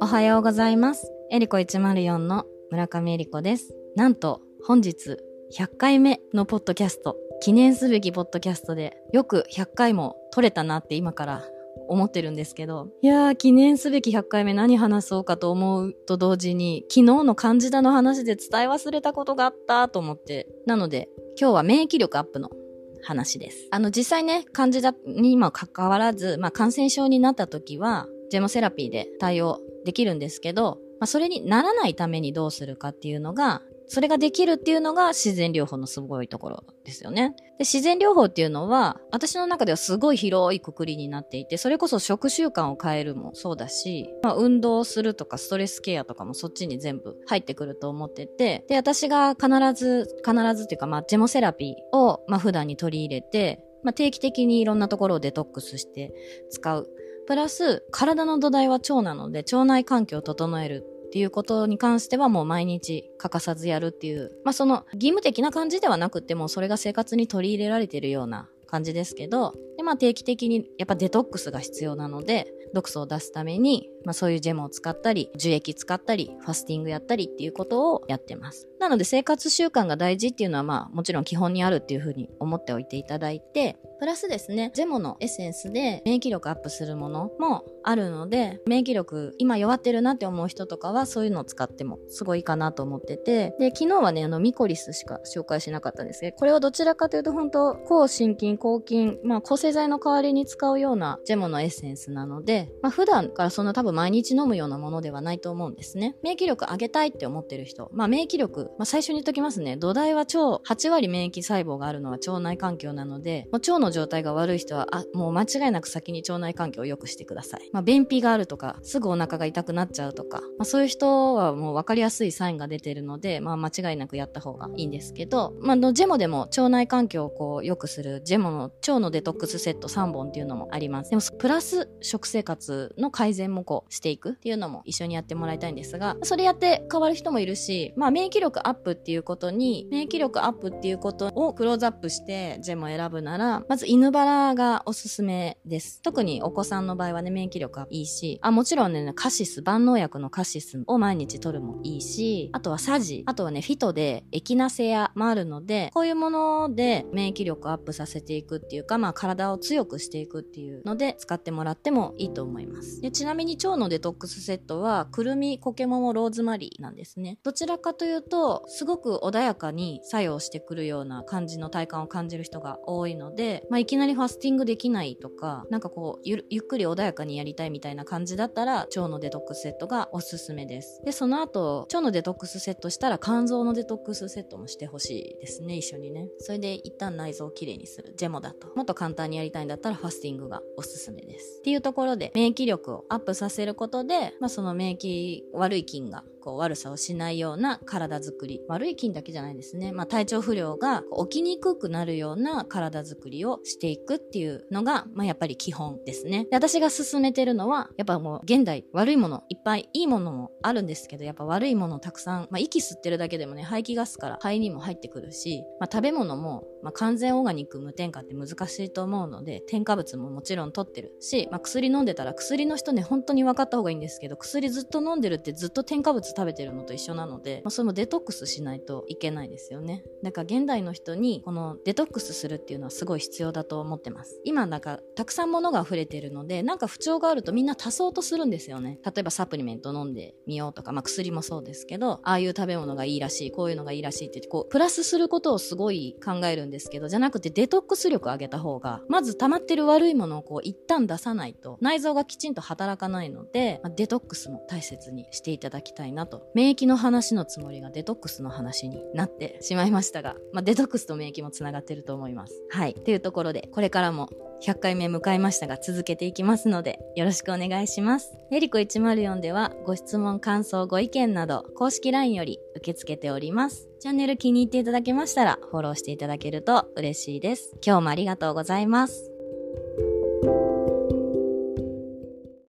おはようございます。エリコ104の村上エリコです。なんと本日100回目のポッドキャスト、記念すべきポッドキャストでよく100回も撮れたなって今から思ってるんですけど、いやー、記念すべき100回目何話そうかと思うと同時に、昨日の漢字だの話で伝え忘れたことがあったと思って、なので、今日は免疫力アップの話です。あの、実際ね、患者にもかかわらず、まあ、感染症になった時は、ジェモセラピーで対応できるんですけど、まあ、それにならないためにどうするかっていうのが、それができるっていうのが自然療法のすごいところですよね。で自然療法っていうのは、私の中ではすごい広いくくりになっていて、それこそ食習慣を変えるもそうだし、まあ、運動するとかストレスケアとかもそっちに全部入ってくると思ってて、で、私が必ず、必ずっていうか、まあ、ジェモセラピーを、まあ、普段に取り入れて、まあ、定期的にいろんなところをデトックスして使う。プラス、体の土台は腸なので、腸内環境を整えるっていうことに関してはもう毎日欠かさずやるっていう、まあその義務的な感じではなくてもそれが生活に取り入れられてるような感じですけど、でまあ定期的にやっぱデトックスが必要なので、毒素を出すために、まあそういうジェムを使ったり、樹液使ったり、ファスティングやったりっていうことをやってます。なので生活習慣が大事っていうのはまあもちろん基本にあるっていうふうに思っておいていただいて、プラスですね、ジェモのエッセンスで免疫力アップするものもあるので、免疫力今弱ってるなって思う人とかはそういうのを使ってもすごいいいかなと思ってて、で、昨日はね、あのミコリスしか紹介しなかったんですけど、これはどちらかというと本当抗心筋、抗菌、まあ抗生剤の代わりに使うようなジェモのエッセンスなので、まあ普段からそんな多分毎日飲むようなものではないと思うんですね。免疫力上げたいって思ってる人、まあ免疫力、まあ最初に言っときますね、土台は腸、8割免疫細胞があるのは腸内環境なので、もう腸の状態が悪い人は、あ、もう間違いなく先に腸内環境を良くしてください。まあ便秘があるとか、すぐお腹が痛くなっちゃうとか、まあそういう人はもう分かりやすいサインが出てるので、まあ間違いなくやった方がいいんですけど、まあのジェモでも腸内環境をこう良くするジェモの腸のデトックスセット3本っていうのもあります。でもプラス食生活の改善もこうしていくっていうのも一緒にやってもらいたいんですが、それやって変わる人もいるし、まあ免疫力アップっていうことに、免疫力アップっていうことをクローズアップしてジェモを選ぶなら、まず犬バラがおすすめです。特にお子さんの場合はね、免疫力がいいし、あ、もちろんね、カシス、万能薬のカシスを毎日取るもいいし、あとはサジ、あとはね、フィトでエキナセアもあるので、こういうもので免疫力アップさせていくっていうか、まあ体を強くしていくっていうので使ってもらってもいいと思います。でちなみに腸のデトックスセットは、くるみ、コケモモ、ローズマリーなんですね。どちらかというと、すごく穏やかに作用してくるような感じの体感を感じる人が多いので、まあいきなりファスティングできないとか、なんかこうゆ、ゆっくり穏やかにやりたいみたいな感じだったら、腸のデトックスセットがおすすめです。で、その後、腸のデトックスセットしたら、肝臓のデトックスセットもしてほしいですね、一緒にね。それで一旦内臓をきれいにする。ジェモだと。もっと簡単にやりたいんだったら、ファスティングがおすすめです。っていうところで、免疫力をアップさせることで、まあその免疫、悪い菌がこう悪さをしないような体づくり。悪い菌だけじゃないですね。まあ体調不良が起きにくくなるような体づくりをしていくっていうのが、まあやっぱり基本ですね。で私が進めてるのは、やっぱもう現代悪いものいっぱいいいものもあるんですけど、やっぱ悪いものたくさん、まあ息吸ってるだけでもね、排気ガスから肺にも入ってくるし、まあ食べ物も、まあ完全オーガニック無添加って難しいと思うので、添加物ももちろん取ってるし、まあ薬飲んでたら薬の人ね、本当に分かった方がいいんですけど、薬ずっと飲んでるってずっと添加物食べてるのと一緒なので、まあ、それもデトックスしないといけないですよね。だから現代の人にこのデトックスするっていうのはすごい必要だと思ってます。今なんかたくさん物が溢れてるので、なんか不調があるとみんな足そうとするんですよね。例えばサプリメント飲んでみようとか、まあ薬もそうですけど、ああいう食べ物がいいらしい、こういうのがいいらしいって、こう、プラスすることをすごい考えるんですけど、じゃなくてデトックス力上げた方が、まず溜まってる悪いものをこう一旦出さないと、内臓がきちんと働かないので、まあ、デトックスも大切にしていただきたいななと。免疫の話のつもりがデトックスの話になってしまいましたが、まあ、デトックスと免疫もつながってると思います。はい。というところで、これからも100回目迎えましたが続けていきますので、よろしくお願いします。エリコ104ではご質問、感想、ご意見など公式 LINE より受け付けております。チャンネル気に入っていただけましたらフォローしていただけると嬉しいです。今日もありがとうございます。